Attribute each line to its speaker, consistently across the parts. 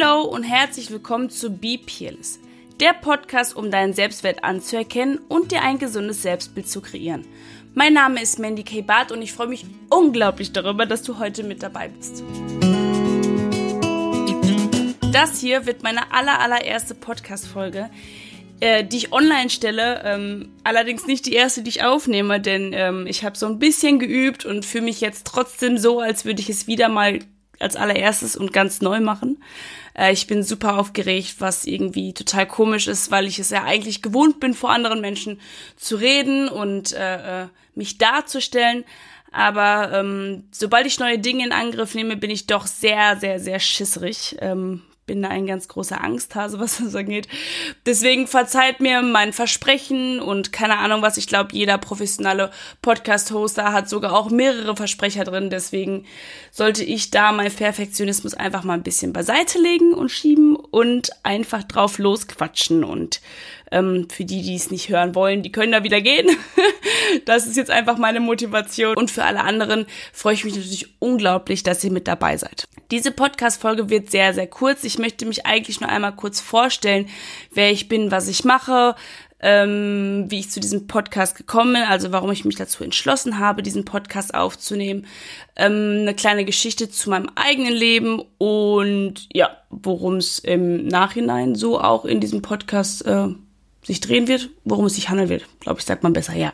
Speaker 1: Hello und herzlich willkommen zu Be Peerless, der Podcast, um deinen Selbstwert anzuerkennen und dir ein gesundes Selbstbild zu kreieren. Mein Name ist Mandy K. Barth und ich freue mich unglaublich darüber, dass du heute mit dabei bist. Das hier wird meine aller, allererste Podcast-Folge, äh, die ich online stelle. Ähm, allerdings nicht die erste, die ich aufnehme, denn ähm, ich habe so ein bisschen geübt und fühle mich jetzt trotzdem so, als würde ich es wieder mal als allererstes und ganz neu machen. Äh, ich bin super aufgeregt, was irgendwie total komisch ist, weil ich es ja eigentlich gewohnt bin, vor anderen Menschen zu reden und äh, äh, mich darzustellen. Aber ähm, sobald ich neue Dinge in Angriff nehme, bin ich doch sehr, sehr, sehr schisserig. Ähm, bin da ein ganz großer Angsthase, was das angeht. Deswegen verzeiht mir mein Versprechen und keine Ahnung was. Ich glaube, jeder professionelle Podcast-Hoster hat sogar auch mehrere Versprecher drin. Deswegen sollte ich da mein Perfektionismus einfach mal ein bisschen beiseite legen und schieben und einfach drauf losquatschen und ähm, für die, die es nicht hören wollen, die können da wieder gehen. das ist jetzt einfach meine Motivation. Und für alle anderen freue ich mich natürlich unglaublich, dass ihr mit dabei seid. Diese Podcast-Folge wird sehr, sehr kurz. Ich möchte mich eigentlich nur einmal kurz vorstellen, wer ich bin, was ich mache, ähm, wie ich zu diesem Podcast gekommen bin, also warum ich mich dazu entschlossen habe, diesen Podcast aufzunehmen, ähm, eine kleine Geschichte zu meinem eigenen Leben und ja, worum es im Nachhinein so auch in diesem Podcast äh, sich drehen wird, worum es sich handeln wird. Glaube ich, sagt man besser, ja.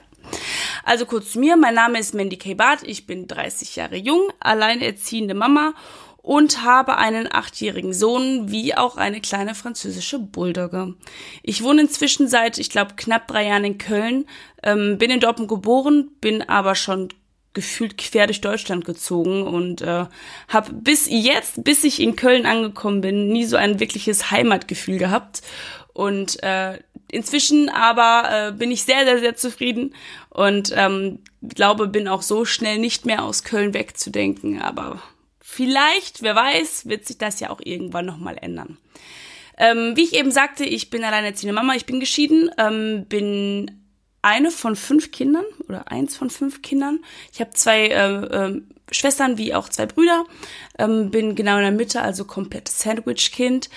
Speaker 1: Also kurz zu mir, mein Name ist Mandy K. Barth, ich bin 30 Jahre jung, alleinerziehende Mama und habe einen achtjährigen Sohn wie auch eine kleine französische Bulldogge. Ich wohne inzwischen seit, ich glaube, knapp drei Jahren in Köln, ähm, bin in Dortmund geboren, bin aber schon gefühlt quer durch Deutschland gezogen und äh, habe bis jetzt, bis ich in Köln angekommen bin, nie so ein wirkliches Heimatgefühl gehabt und äh, inzwischen aber äh, bin ich sehr, sehr, sehr zufrieden und ähm, glaube, bin auch so schnell nicht mehr aus Köln wegzudenken. Aber vielleicht, wer weiß, wird sich das ja auch irgendwann nochmal ändern. Ähm, wie ich eben sagte, ich bin alleinerziehende Mama, ich bin geschieden, ähm, bin eine von fünf Kindern oder eins von fünf Kindern. Ich habe zwei äh, äh, Schwestern wie auch zwei Brüder, ähm, bin genau in der Mitte, also komplett Sandwich-Kind.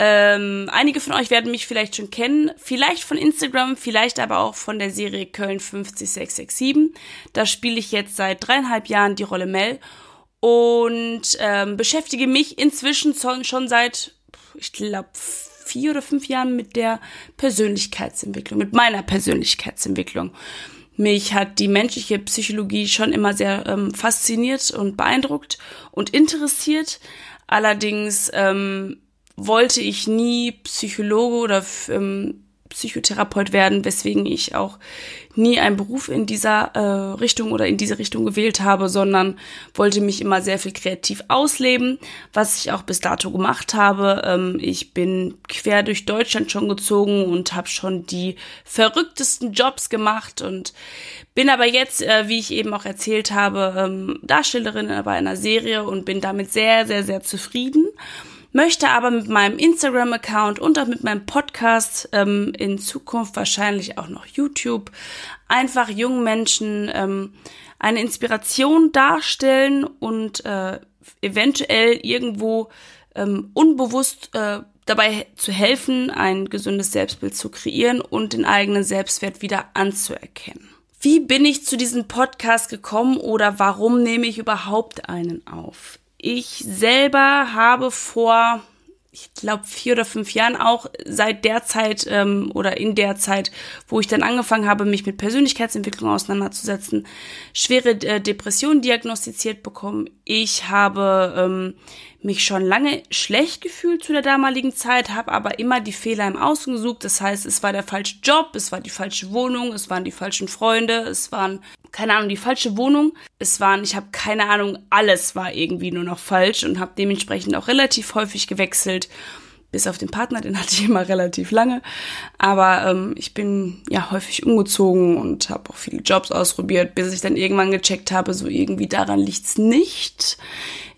Speaker 1: Ähm, einige von euch werden mich vielleicht schon kennen, vielleicht von Instagram, vielleicht aber auch von der Serie Köln 50667. Da spiele ich jetzt seit dreieinhalb Jahren die Rolle Mel und ähm, beschäftige mich inzwischen schon seit, ich glaube, vier oder fünf Jahren mit der Persönlichkeitsentwicklung, mit meiner Persönlichkeitsentwicklung. Mich hat die menschliche Psychologie schon immer sehr ähm, fasziniert und beeindruckt und interessiert. Allerdings ähm, wollte ich nie Psychologe oder ähm, Psychotherapeut werden, weswegen ich auch nie einen Beruf in dieser äh, Richtung oder in diese Richtung gewählt habe, sondern wollte mich immer sehr viel kreativ ausleben, was ich auch bis dato gemacht habe. Ähm, ich bin quer durch Deutschland schon gezogen und habe schon die verrücktesten Jobs gemacht und bin aber jetzt, äh, wie ich eben auch erzählt habe, ähm, Darstellerin bei einer Serie und bin damit sehr, sehr, sehr zufrieden möchte aber mit meinem Instagram-Account und auch mit meinem Podcast ähm, in Zukunft wahrscheinlich auch noch YouTube einfach jungen Menschen ähm, eine Inspiration darstellen und äh, eventuell irgendwo ähm, unbewusst äh, dabei zu helfen, ein gesundes Selbstbild zu kreieren und den eigenen Selbstwert wieder anzuerkennen. Wie bin ich zu diesem Podcast gekommen oder warum nehme ich überhaupt einen auf? Ich selber habe vor, ich glaube, vier oder fünf Jahren auch seit der Zeit ähm, oder in der Zeit, wo ich dann angefangen habe, mich mit Persönlichkeitsentwicklung auseinanderzusetzen, schwere äh, Depressionen diagnostiziert bekommen. Ich habe ähm, mich schon lange schlecht gefühlt zu der damaligen Zeit, habe aber immer die Fehler im Außen gesucht. Das heißt, es war der falsche Job, es war die falsche Wohnung, es waren die falschen Freunde, es waren keine Ahnung, die falsche Wohnung. Es waren, ich habe keine Ahnung, alles war irgendwie nur noch falsch und habe dementsprechend auch relativ häufig gewechselt. Bis auf den Partner, den hatte ich immer relativ lange. Aber ähm, ich bin ja häufig umgezogen und habe auch viele Jobs ausprobiert, bis ich dann irgendwann gecheckt habe, so irgendwie daran liegt's nicht.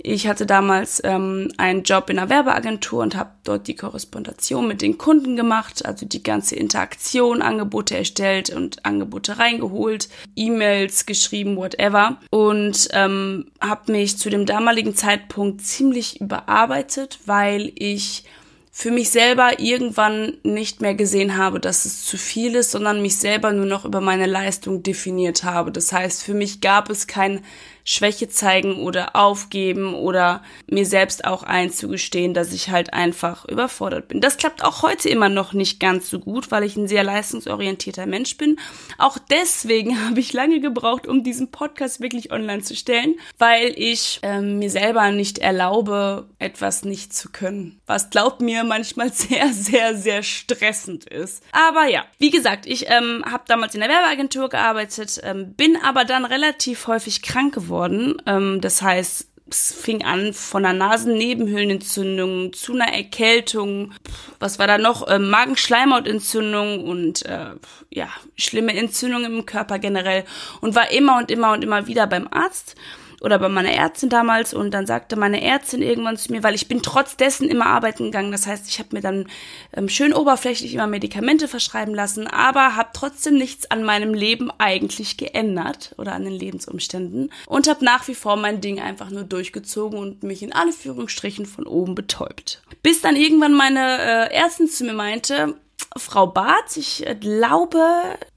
Speaker 1: Ich hatte damals ähm, einen Job in einer Werbeagentur und habe dort die Korrespondation mit den Kunden gemacht, also die ganze Interaktion, Angebote erstellt und Angebote reingeholt, E-Mails geschrieben, whatever. Und ähm, habe mich zu dem damaligen Zeitpunkt ziemlich überarbeitet, weil ich für mich selber irgendwann nicht mehr gesehen habe, dass es zu viel ist, sondern mich selber nur noch über meine Leistung definiert habe. Das heißt, für mich gab es kein Schwäche zeigen oder aufgeben oder mir selbst auch einzugestehen, dass ich halt einfach überfordert bin. Das klappt auch heute immer noch nicht ganz so gut, weil ich ein sehr leistungsorientierter Mensch bin. Auch deswegen habe ich lange gebraucht, um diesen Podcast wirklich online zu stellen, weil ich ähm, mir selber nicht erlaube, etwas nicht zu können. Was glaubt mir manchmal sehr, sehr, sehr stressend ist. Aber ja, wie gesagt, ich ähm, habe damals in der Werbeagentur gearbeitet, ähm, bin aber dann relativ häufig krank geworden geworden. Ähm, das heißt, es fing an von einer Nasennebenhöhlenentzündung zu einer Erkältung. Was war da noch? Ähm, Magenschleimhautentzündung und äh, ja, schlimme Entzündungen im Körper generell. Und war immer und immer und immer wieder beim Arzt oder bei meiner Ärztin damals und dann sagte meine Ärztin irgendwann zu mir, weil ich bin trotz dessen immer arbeiten gegangen, das heißt, ich habe mir dann ähm, schön oberflächlich immer Medikamente verschreiben lassen, aber habe trotzdem nichts an meinem Leben eigentlich geändert oder an den Lebensumständen und habe nach wie vor mein Ding einfach nur durchgezogen und mich in alle Führungsstrichen von oben betäubt. Bis dann irgendwann meine äh, Ärztin zu mir meinte, Frau Barth, ich glaube,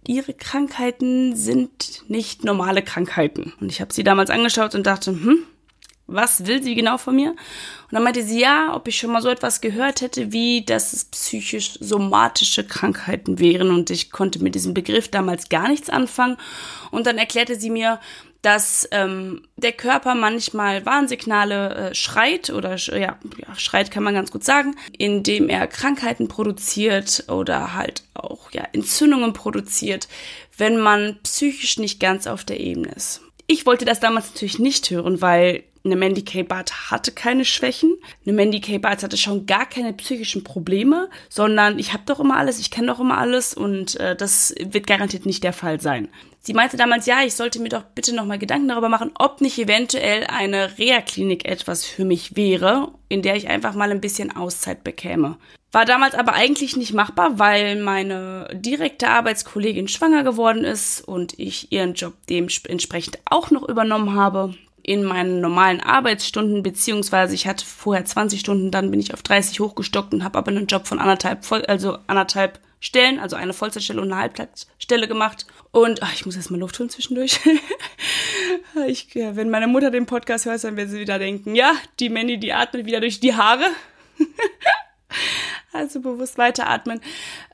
Speaker 1: ihre Krankheiten sind nicht normale Krankheiten. Und ich habe sie damals angeschaut und dachte, hm, was will sie genau von mir? Und dann meinte sie, ja, ob ich schon mal so etwas gehört hätte, wie dass es psychisch somatische Krankheiten wären. Und ich konnte mit diesem Begriff damals gar nichts anfangen. Und dann erklärte sie mir, dass ähm, der Körper manchmal Warnsignale äh, schreit oder ja, ja, schreit kann man ganz gut sagen, indem er Krankheiten produziert oder halt auch ja Entzündungen produziert, wenn man psychisch nicht ganz auf der Ebene ist. Ich wollte das damals natürlich nicht hören, weil eine Mandy K. Barth hatte keine Schwächen. Eine Mandy K. Barth hatte schon gar keine psychischen Probleme, sondern ich habe doch immer alles, ich kenne doch immer alles und äh, das wird garantiert nicht der Fall sein. Sie meinte damals, ja, ich sollte mir doch bitte nochmal Gedanken darüber machen, ob nicht eventuell eine Reha-Klinik etwas für mich wäre, in der ich einfach mal ein bisschen Auszeit bekäme. War damals aber eigentlich nicht machbar, weil meine direkte Arbeitskollegin schwanger geworden ist und ich ihren Job dementsprechend auch noch übernommen habe in meinen normalen Arbeitsstunden, beziehungsweise ich hatte vorher 20 Stunden, dann bin ich auf 30 hochgestockt und habe aber einen Job von anderthalb, also anderthalb Stellen, also eine Vollzeitstelle und eine Halbzeitstelle gemacht. Und ach, ich muss erstmal Luft holen zwischendurch. ich, ja, wenn meine Mutter den Podcast hört, dann wird sie wieder denken, ja, die Mandy, die atmet wieder durch die Haare. also bewusst weiteratmen.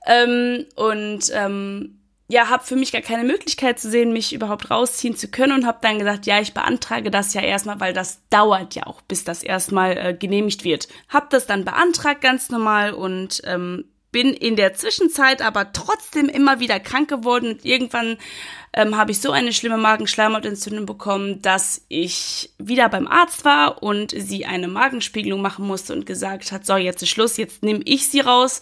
Speaker 1: Ähm, und ähm, ja, habe für mich gar keine Möglichkeit zu sehen, mich überhaupt rausziehen zu können und habe dann gesagt, ja, ich beantrage das ja erstmal, weil das dauert ja auch, bis das erstmal äh, genehmigt wird. Hab das dann beantragt ganz normal und ähm, bin in der Zwischenzeit aber trotzdem immer wieder krank geworden und irgendwann ähm, habe ich so eine schlimme Magenschleimhautentzündung bekommen, dass ich wieder beim Arzt war und sie eine Magenspiegelung machen musste und gesagt hat, so jetzt ist Schluss, jetzt nehme ich sie raus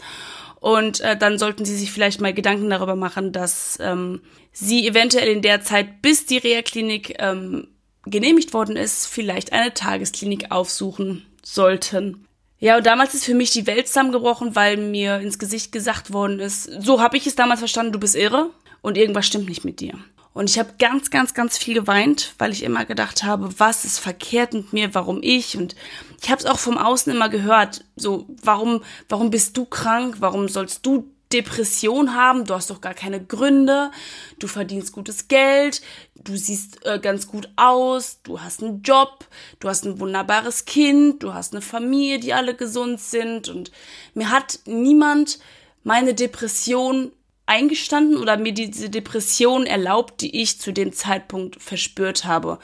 Speaker 1: und äh, dann sollten sie sich vielleicht mal Gedanken darüber machen, dass ähm, sie eventuell in der Zeit, bis die Reha-Klinik ähm, genehmigt worden ist, vielleicht eine Tagesklinik aufsuchen sollten. Ja, und damals ist für mich die Welt zusammengebrochen, weil mir ins Gesicht gesagt worden ist, so habe ich es damals verstanden, du bist irre und irgendwas stimmt nicht mit dir. Und ich habe ganz, ganz, ganz viel geweint, weil ich immer gedacht habe, was ist verkehrt mit mir, warum ich? Und ich habe es auch vom Außen immer gehört, so, warum, warum bist du krank? Warum sollst du Depression haben? Du hast doch gar keine Gründe. Du verdienst gutes Geld. Du siehst äh, ganz gut aus. Du hast einen Job. Du hast ein wunderbares Kind. Du hast eine Familie, die alle gesund sind. Und mir hat niemand meine Depression eingestanden oder mir diese Depression erlaubt, die ich zu dem Zeitpunkt verspürt habe.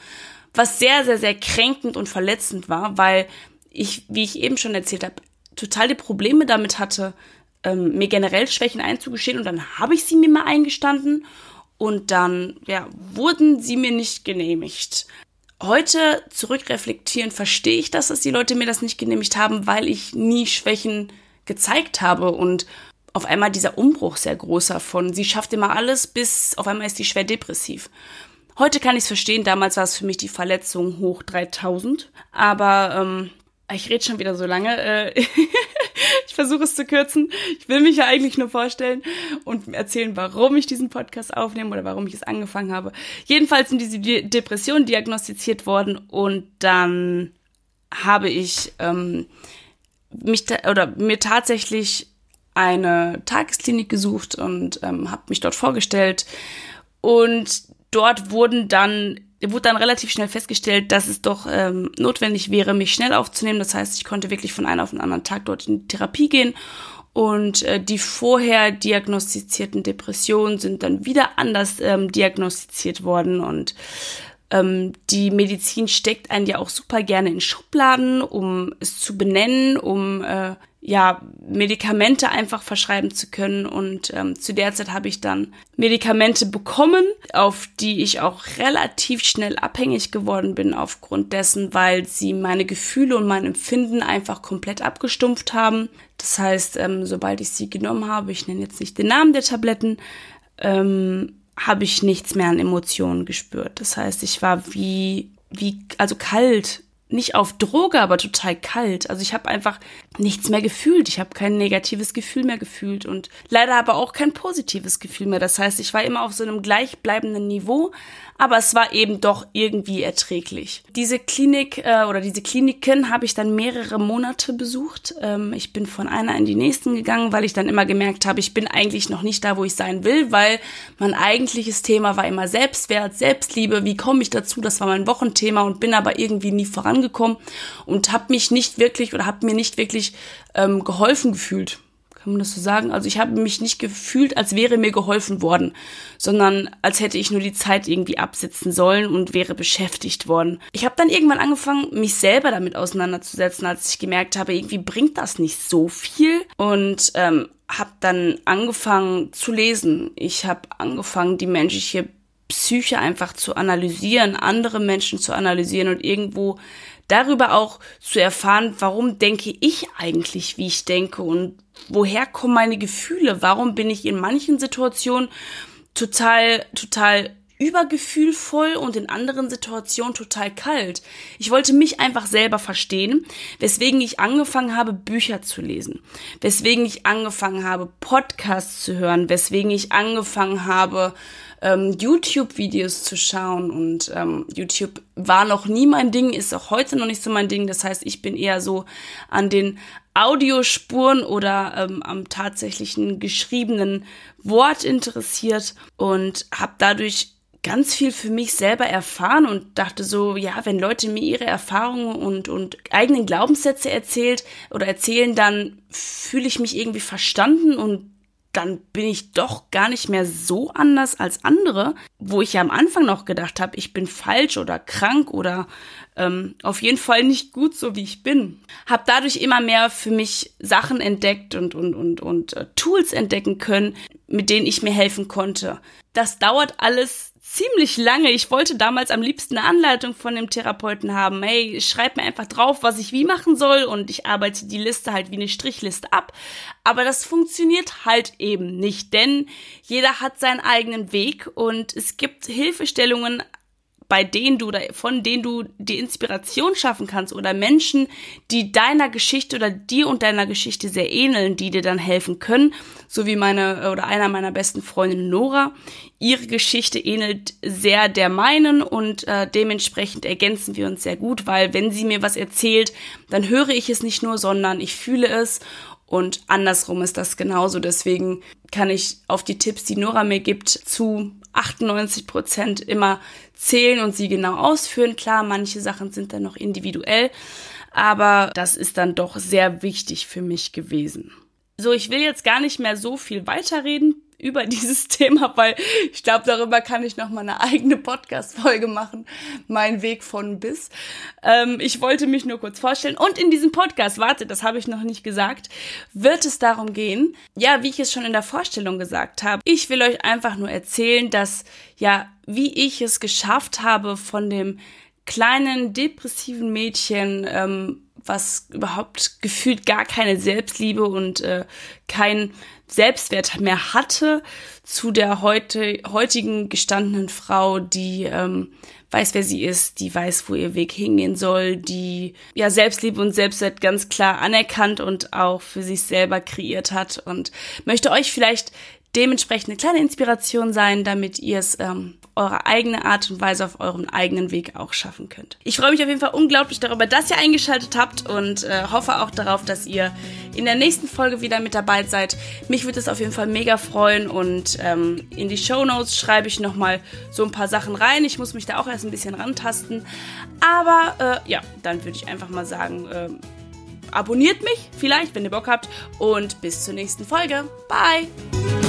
Speaker 1: Was sehr, sehr, sehr kränkend und verletzend war, weil ich, wie ich eben schon erzählt habe, total die Probleme damit hatte, ähm, mir generell Schwächen einzugestehen und dann habe ich sie mir mal eingestanden und dann, ja, wurden sie mir nicht genehmigt. Heute zurückreflektieren verstehe ich das, dass die Leute mir das nicht genehmigt haben, weil ich nie Schwächen gezeigt habe und auf einmal dieser Umbruch sehr großer von, sie schafft immer alles, bis auf einmal ist sie schwer depressiv. Heute kann ich es verstehen, damals war es für mich die Verletzung hoch 3000. Aber ähm, ich rede schon wieder so lange. Äh, ich versuche es zu kürzen. Ich will mich ja eigentlich nur vorstellen und erzählen, warum ich diesen Podcast aufnehme oder warum ich es angefangen habe. Jedenfalls sind diese Depressionen diagnostiziert worden und dann habe ich ähm, mich oder mir tatsächlich eine Tagesklinik gesucht und ähm, habe mich dort vorgestellt. Und dort wurden dann wurde dann relativ schnell festgestellt, dass es doch ähm, notwendig wäre, mich schnell aufzunehmen. Das heißt, ich konnte wirklich von einem auf den anderen Tag dort in Therapie gehen. Und äh, die vorher diagnostizierten Depressionen sind dann wieder anders ähm, diagnostiziert worden. Und ähm, die Medizin steckt einen ja auch super gerne in Schubladen, um es zu benennen, um äh, ja Medikamente einfach verschreiben zu können. Und ähm, zu der Zeit habe ich dann Medikamente bekommen, auf die ich auch relativ schnell abhängig geworden bin aufgrund dessen, weil sie meine Gefühle und mein Empfinden einfach komplett abgestumpft haben. Das heißt, ähm, sobald ich sie genommen habe, ich nenne jetzt nicht den Namen der Tabletten, ähm, habe ich nichts mehr an Emotionen gespürt. Das heißt, ich war wie, wie, also kalt, nicht auf Droge, aber total kalt. Also ich habe einfach nichts mehr gefühlt. Ich habe kein negatives Gefühl mehr gefühlt und leider aber auch kein positives Gefühl mehr. Das heißt, ich war immer auf so einem gleichbleibenden Niveau, aber es war eben doch irgendwie erträglich. Diese Klinik äh, oder diese Kliniken habe ich dann mehrere Monate besucht. Ähm, ich bin von einer in die nächsten gegangen, weil ich dann immer gemerkt habe, ich bin eigentlich noch nicht da, wo ich sein will, weil mein eigentliches Thema war immer Selbstwert, Selbstliebe. Wie komme ich dazu? Das war mein Wochenthema und bin aber irgendwie nie vorangekommen und habe mich nicht wirklich oder habe mir nicht wirklich ähm, geholfen gefühlt kann man das so sagen? Also ich habe mich nicht gefühlt, als wäre mir geholfen worden, sondern als hätte ich nur die Zeit irgendwie absitzen sollen und wäre beschäftigt worden. Ich habe dann irgendwann angefangen, mich selber damit auseinanderzusetzen, als ich gemerkt habe, irgendwie bringt das nicht so viel und ähm, habe dann angefangen zu lesen. Ich habe angefangen, die menschliche Psyche einfach zu analysieren, andere Menschen zu analysieren und irgendwo darüber auch zu erfahren, warum denke ich eigentlich, wie ich denke und woher kommen meine Gefühle, warum bin ich in manchen Situationen total, total übergefühlvoll und in anderen Situationen total kalt. Ich wollte mich einfach selber verstehen, weswegen ich angefangen habe, Bücher zu lesen, weswegen ich angefangen habe, Podcasts zu hören, weswegen ich angefangen habe, ähm, YouTube-Videos zu schauen. Und ähm, YouTube war noch nie mein Ding, ist auch heute noch nicht so mein Ding. Das heißt, ich bin eher so an den Audiospuren oder ähm, am tatsächlichen geschriebenen Wort interessiert und habe dadurch ganz viel für mich selber erfahren und dachte so, ja, wenn Leute mir ihre Erfahrungen und, und eigenen Glaubenssätze erzählt oder erzählen, dann fühle ich mich irgendwie verstanden und dann bin ich doch gar nicht mehr so anders als andere, wo ich ja am Anfang noch gedacht habe, ich bin falsch oder krank oder ähm, auf jeden Fall nicht gut so wie ich bin. Hab dadurch immer mehr für mich Sachen entdeckt und und und und äh, Tools entdecken können, mit denen ich mir helfen konnte. Das dauert alles ziemlich lange. Ich wollte damals am liebsten eine Anleitung von dem Therapeuten haben. Hey, schreib mir einfach drauf, was ich wie machen soll und ich arbeite die Liste halt wie eine Strichliste ab. Aber das funktioniert halt eben nicht, denn jeder hat seinen eigenen Weg und es gibt Hilfestellungen bei denen du oder von denen du die Inspiration schaffen kannst oder Menschen, die deiner Geschichte oder dir und deiner Geschichte sehr ähneln, die dir dann helfen können, so wie meine oder einer meiner besten Freundinnen Nora. Ihre Geschichte ähnelt sehr der meinen und äh, dementsprechend ergänzen wir uns sehr gut, weil wenn sie mir was erzählt, dann höre ich es nicht nur, sondern ich fühle es und andersrum ist das genauso. Deswegen kann ich auf die Tipps, die Nora mir gibt, zu 98 Prozent immer zählen und sie genau ausführen. Klar, manche Sachen sind dann noch individuell, aber das ist dann doch sehr wichtig für mich gewesen. So, ich will jetzt gar nicht mehr so viel weiterreden über dieses Thema, weil ich glaube, darüber kann ich noch mal eine eigene Podcast-Folge machen. Mein Weg von bis. Ähm, ich wollte mich nur kurz vorstellen. Und in diesem Podcast, warte, das habe ich noch nicht gesagt, wird es darum gehen, ja, wie ich es schon in der Vorstellung gesagt habe. Ich will euch einfach nur erzählen, dass, ja, wie ich es geschafft habe, von dem kleinen depressiven Mädchen ähm, was überhaupt gefühlt gar keine Selbstliebe und äh, kein Selbstwert mehr hatte, zu der heute, heutigen gestandenen Frau, die ähm, weiß, wer sie ist, die weiß, wo ihr Weg hingehen soll, die ja Selbstliebe und Selbstwert ganz klar anerkannt und auch für sich selber kreiert hat und möchte euch vielleicht dementsprechend eine kleine Inspiration sein, damit ihr es ähm, eure eigene Art und Weise auf eurem eigenen Weg auch schaffen könnt. Ich freue mich auf jeden Fall unglaublich darüber, dass ihr eingeschaltet habt und äh, hoffe auch darauf, dass ihr in der nächsten Folge wieder mit dabei seid. Mich würde es auf jeden Fall mega freuen und ähm, in die Show Notes schreibe ich nochmal so ein paar Sachen rein. Ich muss mich da auch erst ein bisschen rantasten. Aber äh, ja, dann würde ich einfach mal sagen, äh, abonniert mich vielleicht, wenn ihr Bock habt und bis zur nächsten Folge. Bye!